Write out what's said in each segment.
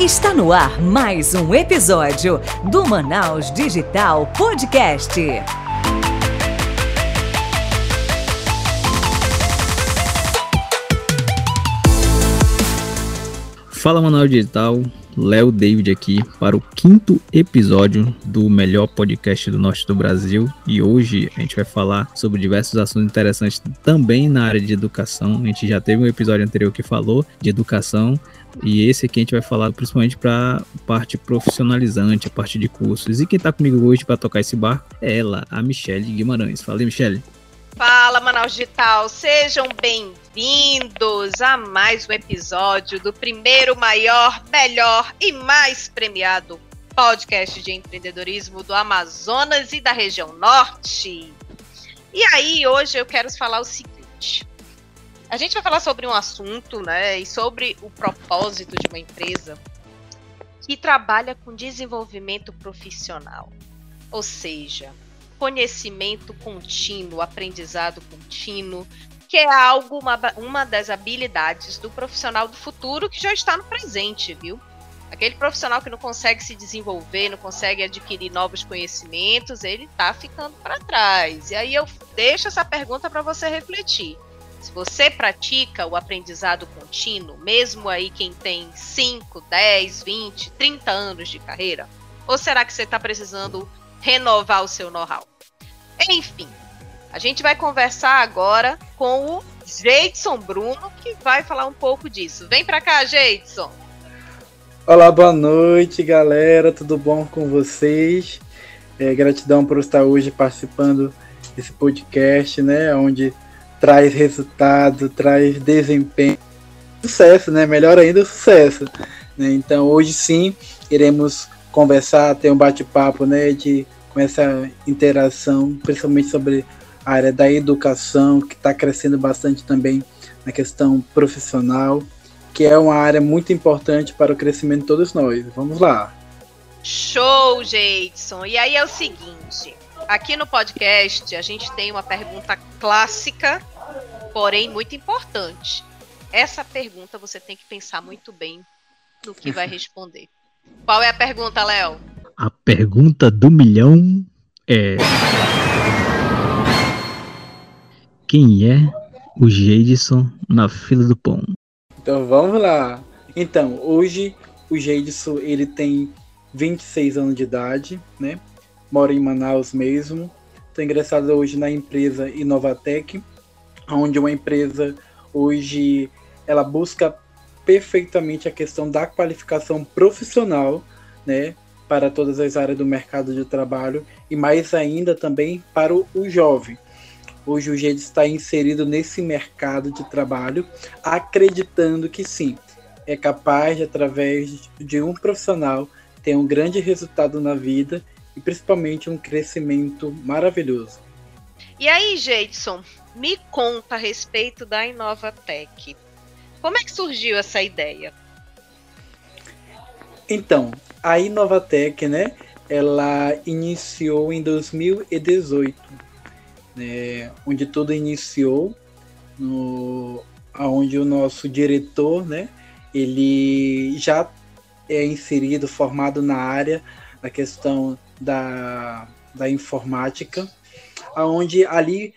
Está no ar mais um episódio do Manaus Digital Podcast. Fala Manaus Digital, Léo David aqui para o quinto episódio do melhor podcast do norte do Brasil e hoje a gente vai falar sobre diversos assuntos interessantes também na área de educação. A gente já teve um episódio anterior que falou de educação e esse aqui a gente vai falar principalmente para parte profissionalizante, a parte de cursos. E quem está comigo hoje para tocar esse barco é ela, a Michelle Guimarães. Fala aí, Michelle. Fala, Manaus Digital! Sejam bem-vindos a mais um episódio do primeiro, maior, melhor e mais premiado podcast de empreendedorismo do Amazonas e da região Norte. E aí, hoje eu quero falar o seguinte: a gente vai falar sobre um assunto, né, e sobre o propósito de uma empresa que trabalha com desenvolvimento profissional. Ou seja, conhecimento contínuo, aprendizado contínuo, que é algo, uma, uma das habilidades do profissional do futuro que já está no presente, viu? Aquele profissional que não consegue se desenvolver, não consegue adquirir novos conhecimentos, ele está ficando para trás. E aí eu deixo essa pergunta para você refletir. Se você pratica o aprendizado contínuo, mesmo aí quem tem 5, 10, 20, 30 anos de carreira, ou será que você está precisando renovar o seu know-how. Enfim, a gente vai conversar agora com o Jeidson Bruno, que vai falar um pouco disso. Vem para cá, Jeidson. Olá, boa noite, galera. Tudo bom com vocês? É, gratidão por estar hoje participando desse podcast, né? Onde traz resultado, traz desempenho, sucesso, né? Melhor ainda sucesso. Né? Então, hoje sim, iremos conversar, ter um bate-papo, né? De com essa interação, principalmente sobre a área da educação, que está crescendo bastante também na questão profissional, que é uma área muito importante para o crescimento de todos nós. Vamos lá. Show, Jeidson. E aí é o seguinte, aqui no podcast a gente tem uma pergunta clássica, porém muito importante. Essa pergunta você tem que pensar muito bem no que vai responder. Qual é a pergunta, Léo? A pergunta do milhão é: Quem é o Jeidson na fila do pão? Então vamos lá. Então, hoje o Jeidson ele tem 26 anos de idade, né? Mora em Manaus mesmo. Estou ingressado hoje na empresa Inovatec, onde uma empresa hoje ela busca perfeitamente a questão da qualificação profissional, né? para todas as áreas do mercado de trabalho e mais ainda também para o, jovem. Hoje o jeito está inserido nesse mercado de trabalho, acreditando que sim, é capaz de, através de um profissional, ter um grande resultado na vida e principalmente um crescimento maravilhoso. E aí, Jeidson, me conta a respeito da Inovatec. Como é que surgiu essa ideia? Então, a Inovatec, né, ela iniciou em 2018, né, onde tudo iniciou, no, onde o nosso diretor, né, ele já é inserido, formado na área da questão da, da informática, aonde ali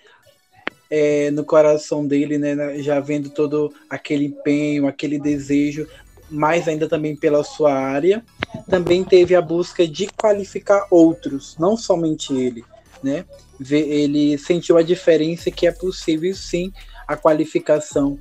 é, no coração dele, né, já vendo todo aquele empenho, aquele desejo mais ainda também pela sua área, também teve a busca de qualificar outros, não somente ele, né? Ele sentiu a diferença que é possível sim a qualificação,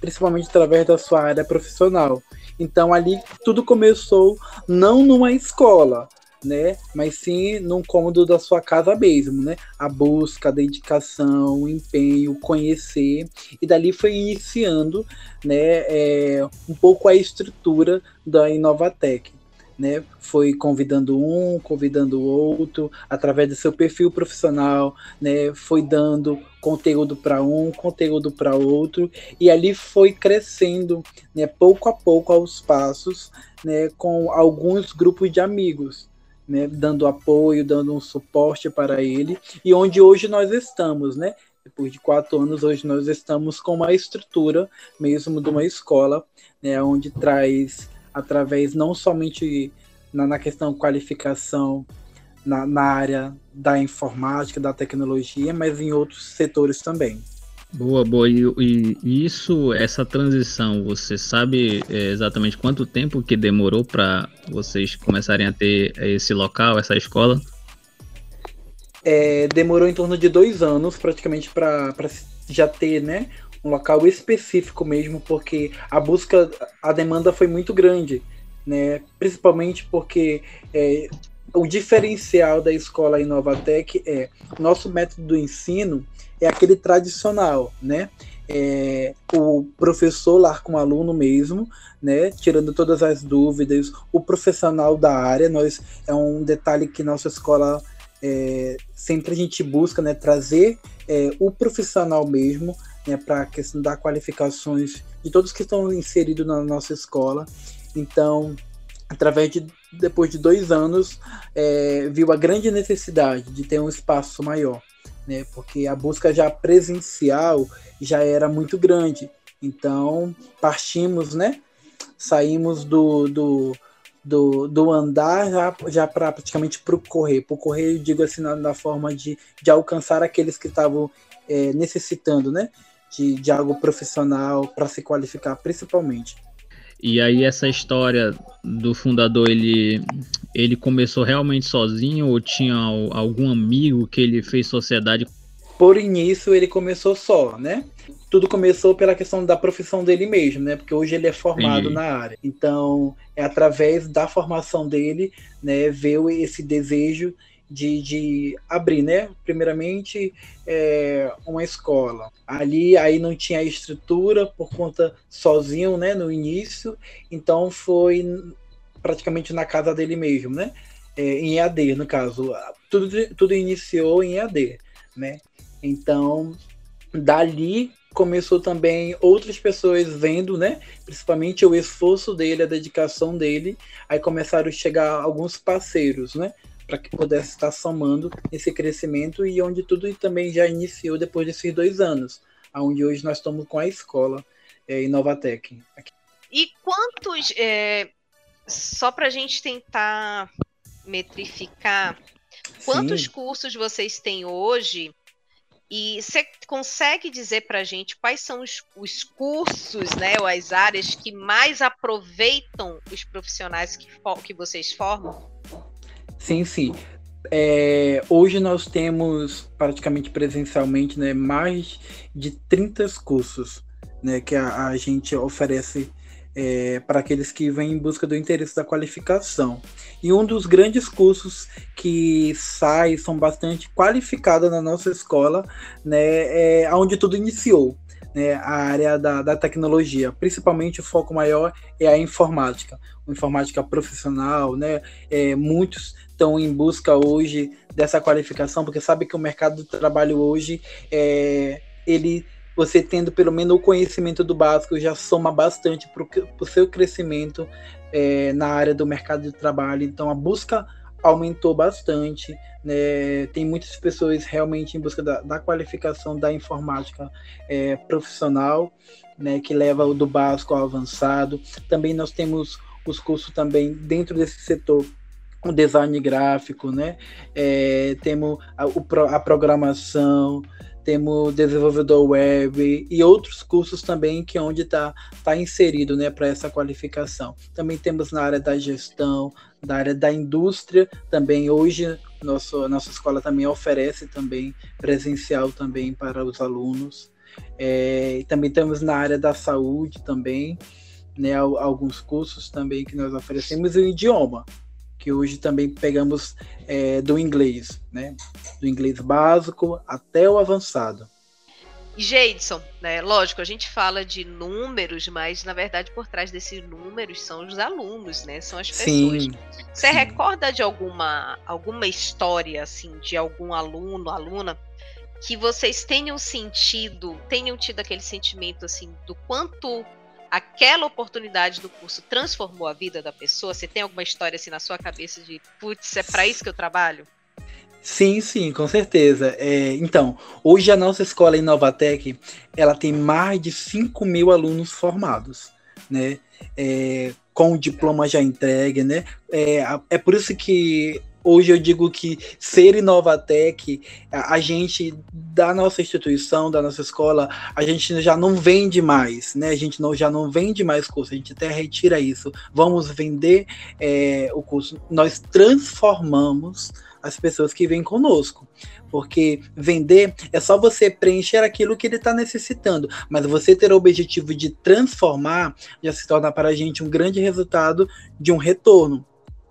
principalmente através da sua área profissional. Então ali tudo começou não numa escola, né? Mas sim num cômodo da sua casa mesmo, né? A busca, a dedicação, o empenho, conhecer e dali foi iniciando, né? É, um pouco a estrutura da Inovatec. Né, foi convidando um, convidando o outro, através do seu perfil profissional, né, foi dando conteúdo para um, conteúdo para outro, e ali foi crescendo, né, pouco a pouco aos passos, né, com alguns grupos de amigos, né, dando apoio, dando um suporte para ele, e onde hoje nós estamos, né? Depois de quatro anos, hoje nós estamos com uma estrutura mesmo de uma escola, né, onde traz através não somente na, na questão qualificação na, na área da informática, da tecnologia, mas em outros setores também. Boa, boa. E, e, isso, essa transição, você sabe é, exatamente quanto tempo que demorou para vocês começarem a ter esse local, essa escola? É, demorou em torno de dois anos, praticamente, para já ter, né, um local específico mesmo, porque a busca, a demanda foi muito grande, né? Principalmente porque é, o diferencial da escola Inovatec é nosso método do ensino é aquele tradicional, né? É, o professor lá com o aluno mesmo, né, tirando todas as dúvidas, o profissional da área, nós é um detalhe que nossa escola é, sempre a gente busca, né, trazer é, o profissional mesmo, né, para a questão das qualificações de todos que estão inseridos na nossa escola. Então, através de depois de dois anos, é, viu a grande necessidade de ter um espaço maior, né? Porque a busca já presencial já era muito grande. Então, partimos, né? Saímos do, do, do, do andar já, já para praticamente para o correr. Para o correr, eu digo assim, na, na, forma de, de alcançar aqueles que estavam é, necessitando, né? De, de algo profissional para se qualificar, principalmente. E aí essa história do fundador, ele, ele começou realmente sozinho ou tinha algum amigo que ele fez sociedade? Por início ele começou só, né? Tudo começou pela questão da profissão dele mesmo, né? Porque hoje ele é formado na área. Então, é através da formação dele, né, veio esse desejo de, de abrir, né? Primeiramente, é, uma escola. Ali aí não tinha estrutura por conta sozinho, né? No início, então foi praticamente na casa dele mesmo, né? É, em EAD, no caso. Tudo, tudo iniciou em EAD, né? Então, dali começou também outras pessoas vendo, né? Principalmente o esforço dele, a dedicação dele. Aí começaram a chegar alguns parceiros, né? Para que pudesse estar somando esse crescimento e onde tudo também já iniciou depois desses dois anos, onde hoje nós estamos com a escola é, Inovatec. Aqui. E quantos, é, só para a gente tentar metrificar, quantos Sim. cursos vocês têm hoje? E você consegue dizer para a gente quais são os, os, cursos, né, ou as áreas que mais aproveitam os profissionais que, que vocês formam? Sim, sim. É, hoje nós temos praticamente presencialmente né, mais de 30 cursos né, que a, a gente oferece é, para aqueles que vêm em busca do interesse da qualificação. E um dos grandes cursos que sai, são bastante qualificados na nossa escola, né, é onde tudo iniciou. Né, a área da, da tecnologia, principalmente o foco maior é a informática, informática profissional, né, é, muitos estão em busca hoje dessa qualificação, porque sabe que o mercado do trabalho hoje, é, ele, você tendo pelo menos o conhecimento do básico já soma bastante para o seu crescimento é, na área do mercado de trabalho. Então a busca aumentou bastante. Né? Tem muitas pessoas realmente em busca da, da qualificação da informática é, profissional, né? que leva do básico ao avançado. Também nós temos os cursos também dentro desse setor o design gráfico, né? É, temos a, a programação, temos desenvolvedor web e outros cursos também que é onde está tá inserido né, para essa qualificação. Também temos na área da gestão, da área da indústria, também hoje nosso, nossa escola também oferece também presencial também para os alunos. É, também temos na área da saúde também, né, alguns cursos também que nós oferecemos e o idioma que hoje também pegamos é, do inglês, né? Do inglês básico até o avançado. E Jeidson, né? Lógico, a gente fala de números, mas na verdade por trás desses números são os alunos, né? São as pessoas. Sim, Você sim. recorda de alguma alguma história assim de algum aluno, aluna que vocês tenham sentido, tenham tido aquele sentimento assim do quanto aquela oportunidade do curso transformou a vida da pessoa? Você tem alguma história assim na sua cabeça de, putz, é para isso que eu trabalho? Sim, sim, com certeza. É, então, hoje a nossa escola em Novatec, ela tem mais de 5 mil alunos formados, né? É, com o diploma já entregue, né? É, é por isso que hoje eu digo que ser Inovatec, a, a gente da nossa instituição, da nossa escola, a gente já não vende mais, né? A gente não, já não vende mais curso, a gente até retira isso. Vamos vender é, o curso. Nós transformamos as pessoas que vêm conosco. Porque vender é só você preencher aquilo que ele está necessitando, mas você ter o objetivo de transformar já se torna para a gente um grande resultado de um retorno.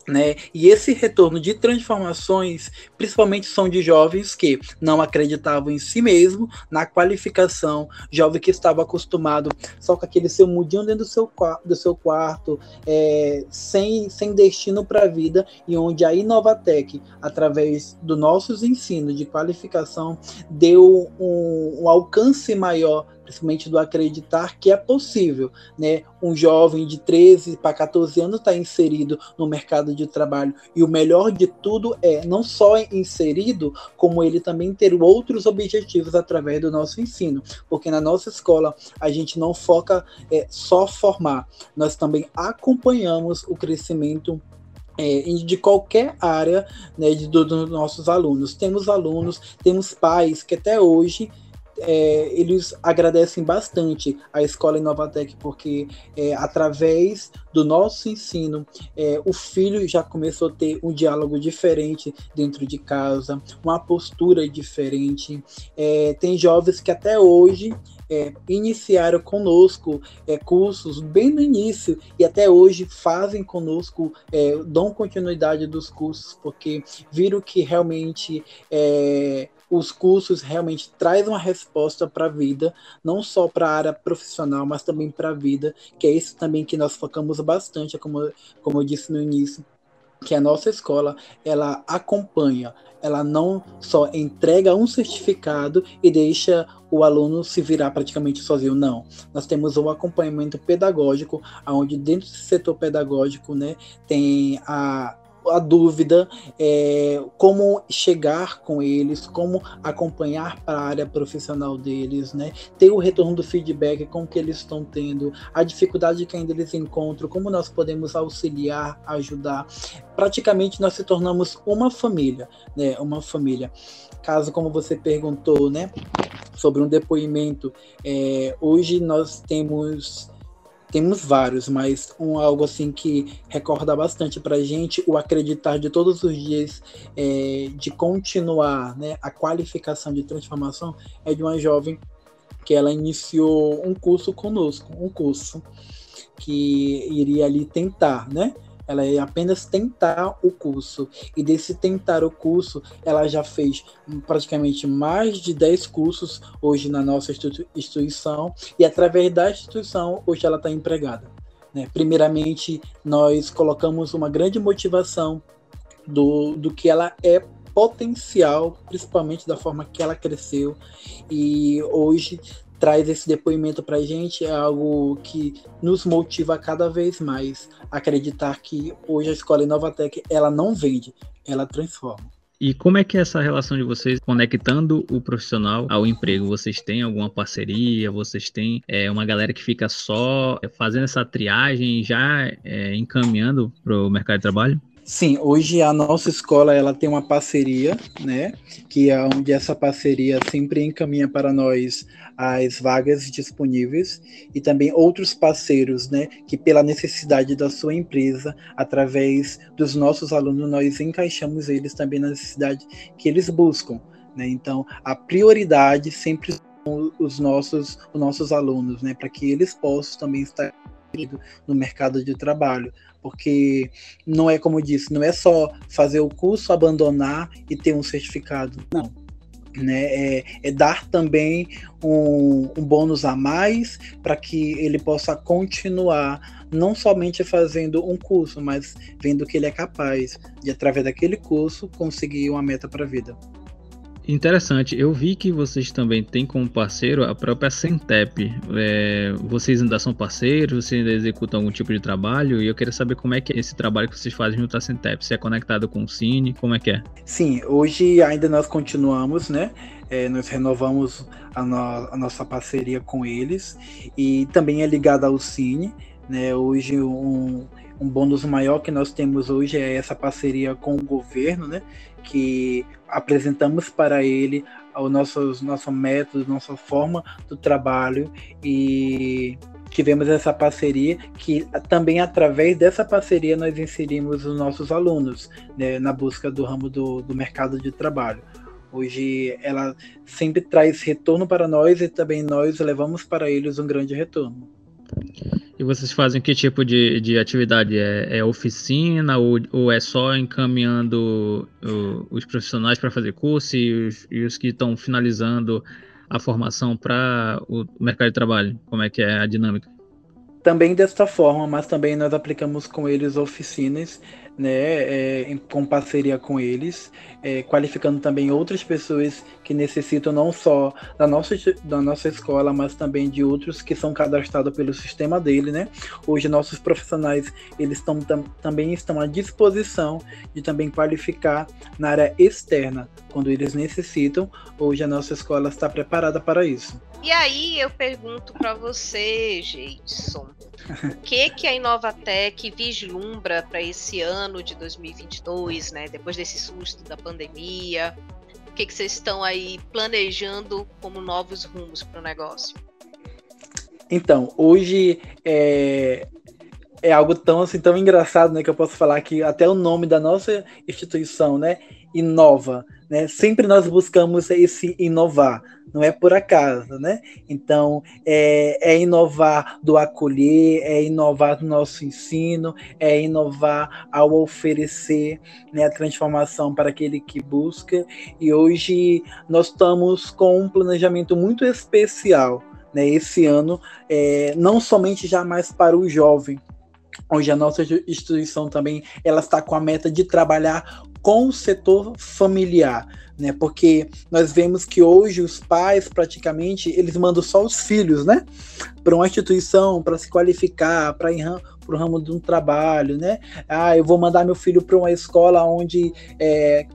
Né? E esse retorno de transformações, principalmente são de jovens que não acreditavam em si mesmo, na qualificação, jovem que estava acostumado só com aquele seu mudinho dentro do seu, do seu quarto, é, sem, sem destino para a vida, e onde a Inovatec, através dos nossos ensinos de qualificação, deu um, um alcance maior principalmente do acreditar que é possível, né? Um jovem de 13 para 14 anos está inserido no mercado de trabalho e o melhor de tudo é não só inserido, como ele também ter outros objetivos através do nosso ensino, porque na nossa escola a gente não foca é, só formar, nós também acompanhamos o crescimento é, de qualquer área né, dos nossos alunos. Temos alunos, temos pais que até hoje é, eles agradecem bastante a escola Inovatec, porque é, através do nosso ensino, é, o filho já começou a ter um diálogo diferente dentro de casa, uma postura diferente. É, tem jovens que até hoje é, iniciaram conosco é, cursos bem no início e até hoje fazem conosco, é, dão continuidade dos cursos, porque viram que realmente é, os cursos realmente trazem uma resposta para a vida, não só para a área profissional, mas também para a vida, que é isso também que nós focamos bastante, como, como eu disse no início, que a nossa escola ela acompanha, ela não só entrega um certificado e deixa o aluno se virar praticamente sozinho, não. Nós temos um acompanhamento pedagógico, onde dentro do setor pedagógico, né, tem a a dúvida é, como chegar com eles, como acompanhar para a área profissional deles, né? Ter o retorno do feedback, com que eles estão tendo, a dificuldade que ainda eles encontram, como nós podemos auxiliar, ajudar. Praticamente nós se tornamos uma família, né? Uma família. Caso como você perguntou, né? Sobre um depoimento, é, hoje nós temos temos vários, mas um algo assim que recorda bastante para gente o acreditar de todos os dias é, de continuar, né, a qualificação de transformação é de uma jovem que ela iniciou um curso conosco, um curso que iria ali tentar, né, ela é apenas tentar o curso. E desse tentar o curso, ela já fez praticamente mais de 10 cursos hoje na nossa instituição. E através da instituição, hoje ela está empregada. Né? Primeiramente, nós colocamos uma grande motivação do, do que ela é potencial, principalmente da forma que ela cresceu. E hoje traz esse depoimento para a gente é algo que nos motiva cada vez mais a acreditar que hoje a escola Inovatec ela não vende, ela transforma. E como é que é essa relação de vocês conectando o profissional ao emprego? Vocês têm alguma parceria? Vocês têm é, uma galera que fica só fazendo essa triagem já é, encaminhando para o mercado de trabalho? Sim, hoje a nossa escola ela tem uma parceria, né? Que é onde essa parceria sempre encaminha para nós as vagas disponíveis e também outros parceiros, né? Que pela necessidade da sua empresa, através dos nossos alunos, nós encaixamos eles também na necessidade que eles buscam, né? Então, a prioridade sempre são os nossos, os nossos alunos, né? Para que eles possam também estar no mercado de trabalho porque não é como eu disse, não é só fazer o curso, abandonar e ter um certificado. Não. Né, é, é dar também um, um bônus a mais para que ele possa continuar não somente fazendo um curso, mas vendo que ele é capaz de, através daquele curso, conseguir uma meta para a vida. Interessante. Eu vi que vocês também têm como parceiro a própria Centep. É, vocês ainda são parceiros? Vocês ainda executam algum tipo de trabalho? E eu queria saber como é que é esse trabalho que vocês fazem junto à Centep. Se é conectado com o Cine, como é que é? Sim, hoje ainda nós continuamos, né? É, nós renovamos a, no, a, nossa parceria com eles e também é ligada ao Cine Né? Hoje, um, um bônus maior que nós temos hoje é essa parceria com o governo, né? que apresentamos para ele o nosso, nosso método, nossa forma do trabalho e tivemos essa parceria que também através dessa parceria nós inserimos os nossos alunos né, na busca do ramo do, do mercado de trabalho. Hoje ela sempre traz retorno para nós e também nós levamos para eles um grande retorno. E vocês fazem que tipo de, de atividade? É, é oficina ou, ou, é só encaminhando o, os profissionais para fazer curso e os, e os que estão finalizando a formação para o mercado de trabalho? Como é que é a dinâmica? Também desta forma, mas também nós aplicamos com eles oficinas né, é, com parceria com eles, é, qualificando também outras pessoas que necessitam não só da nossa, da nossa escola, mas também de outros que são cadastrados pelo sistema dele, né? Hoje nossos profissionais eles estão tam, também estão à disposição de também qualificar na área externa quando eles necessitam. Hoje a nossa escola está preparada para isso. E aí eu pergunto para você, Geidson, o que que a Inovatec vislumbra para esse ano de 2022, né? Depois desse susto da pandemia, que que vocês estão aí planejando como novos rumos para o negócio? Então, hoje é, é algo tão assim tão engraçado, né, que eu posso falar que até o nome da nossa instituição, né, inova, né? Sempre nós buscamos esse inovar, não é por acaso, né? Então, é, é, inovar do acolher, é inovar do nosso ensino, é inovar ao oferecer né, a transformação para aquele que busca. E hoje nós estamos com um planejamento muito especial, né? Esse ano, é, não somente já mais para o jovem, Hoje a nossa instituição também ela está com a meta de trabalhar com o setor familiar, né? Porque nós vemos que hoje os pais praticamente eles mandam só os filhos, né, para uma instituição para se qualificar, para ir para o ramo de um trabalho, né? Ah, eu vou mandar meu filho para uma escola onde é,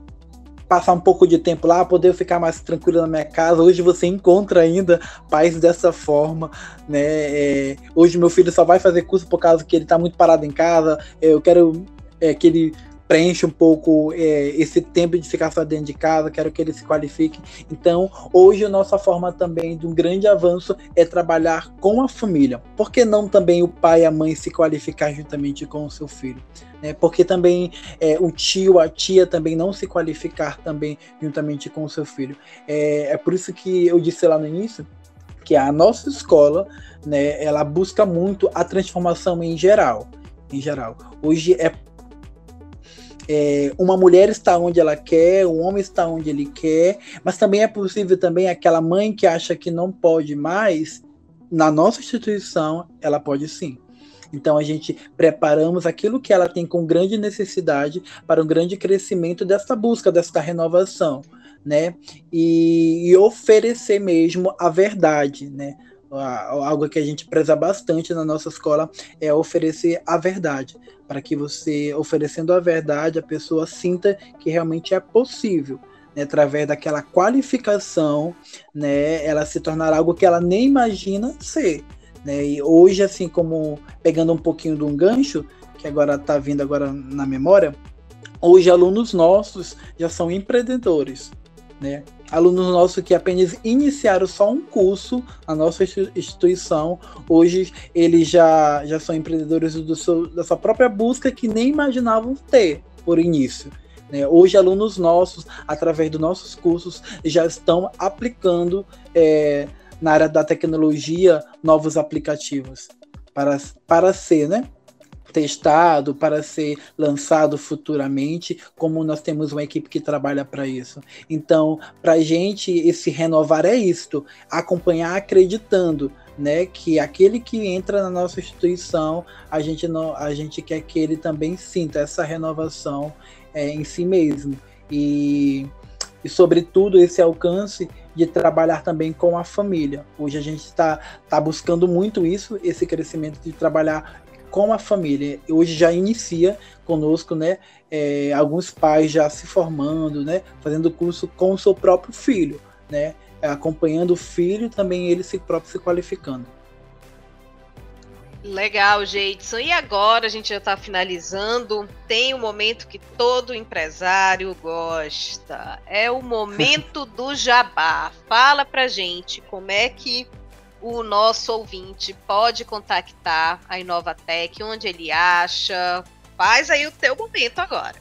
passar um pouco de tempo lá, poder ficar mais tranquilo na minha casa. Hoje você encontra ainda pais dessa forma, né? É, hoje meu filho só vai fazer curso por causa que ele está muito parado em casa. Eu quero é, que ele preenche um pouco é, esse tempo de ficar só dentro de casa, quero que ele se qualifique. Então, hoje a nossa forma também de um grande avanço é trabalhar com a família. Por que não também o pai e a mãe se qualificar juntamente com o seu filho? Né? Porque também é, o tio, a tia também não se qualificar também juntamente com o seu filho. É, é por isso que eu disse lá no início que a nossa escola, né, ela busca muito a transformação em geral em geral. Hoje é é, uma mulher está onde ela quer, um homem está onde ele quer, mas também é possível também aquela mãe que acha que não pode mais, na nossa instituição, ela pode sim. Então a gente preparamos aquilo que ela tem com grande necessidade para um grande crescimento dessa busca, dessa renovação, né? E, e oferecer mesmo a verdade, né? Algo que a gente preza bastante na nossa escola é oferecer a verdade, para que você, oferecendo a verdade, a pessoa sinta que realmente é possível. Né, através daquela qualificação, né, ela se tornar algo que ela nem imagina ser. Né? E hoje, assim como pegando um pouquinho de um gancho, que agora está vindo agora na memória, hoje alunos nossos já são empreendedores. Né? Alunos nossos que apenas iniciaram só um curso na nossa instituição, hoje eles já, já são empreendedores do seu, da sua própria busca que nem imaginavam ter por início. Né? Hoje, alunos nossos, através dos nossos cursos, já estão aplicando é, na área da tecnologia novos aplicativos para, para ser, né? Testado, para ser lançado futuramente, como nós temos uma equipe que trabalha para isso. Então, para a gente, esse renovar é isto, acompanhar acreditando. Né, que aquele que entra na nossa instituição, a gente, não, a gente quer que ele também sinta essa renovação é, em si mesmo. E, e, sobretudo, esse alcance de trabalhar também com a família. Hoje a gente está tá buscando muito isso, esse crescimento de trabalhar com a família. Hoje já inicia conosco, né? É, alguns pais já se formando, né? Fazendo curso com o seu próprio filho, né? Acompanhando o filho, também ele se próprio se qualificando. Legal, Jeidson. E agora a gente já está finalizando. Tem o um momento que todo empresário gosta. É o momento do jabá. Fala pra gente como é que o nosso ouvinte pode contactar a Inovatec, onde ele acha. Faz aí o teu momento agora.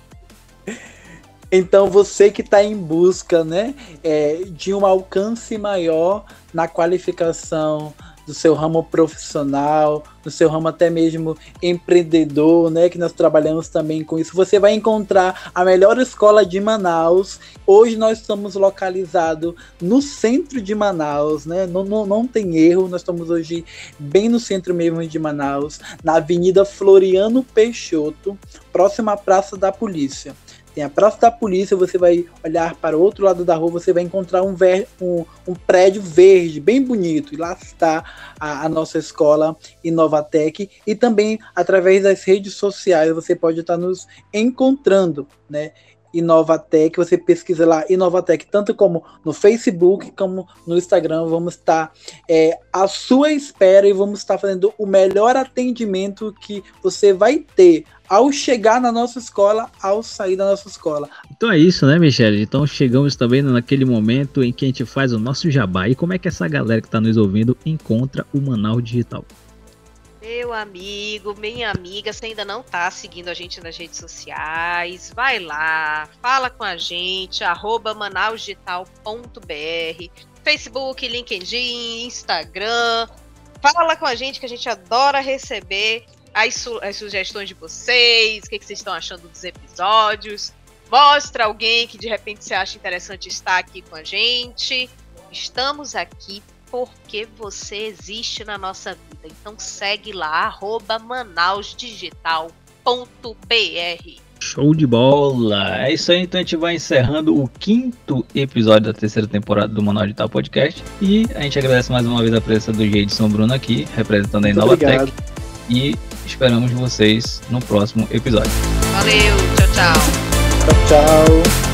Então você que está em busca, né, é, de um alcance maior na qualificação do seu ramo profissional, do seu ramo até mesmo empreendedor, né? Que nós trabalhamos também com isso. Você vai encontrar a melhor escola de Manaus. Hoje nós estamos localizados no centro de Manaus, né? Não, não, não tem erro, nós estamos hoje bem no centro mesmo de Manaus, na Avenida Floriano Peixoto, próxima à Praça da Polícia tem a Praça da Polícia, você vai olhar para o outro lado da rua, você vai encontrar um, ver, um, um prédio verde, bem bonito, e lá está a, a, nossa escola Inovatec, e também através das redes sociais você pode estar nos encontrando, né? Inovatec, você pesquisa lá Inovatec, tanto como no Facebook como no Instagram, vamos estar é, à sua espera e vamos estar fazendo o melhor atendimento que você vai ter ao chegar na nossa escola, ao sair da nossa escola. Então é isso, né, Michele? Então chegamos também naquele momento em que a gente faz o nosso jabá. E como é que essa galera que está nos ouvindo encontra o Manaus Digital? Meu amigo, minha amiga, você ainda não está seguindo a gente nas redes sociais, vai lá, fala com a gente, arroba manausdigital.br, Facebook, LinkedIn, Instagram, fala com a gente que a gente adora receber as, su as sugestões de vocês, o que, que vocês estão achando dos episódios. Mostra alguém que de repente você acha interessante estar aqui com a gente. Estamos aqui porque você existe na nossa vida. Então segue lá, arroba manausdigital.br. Show de bola! É isso aí, então a gente vai encerrando o quinto episódio da terceira temporada do Manaus Digital Podcast. E a gente agradece mais uma vez a presença do Geidson Bruno aqui, representando a Inovatec. E Esperamos vocês no próximo episódio. Valeu, tchau, tchau. Tchau, tchau.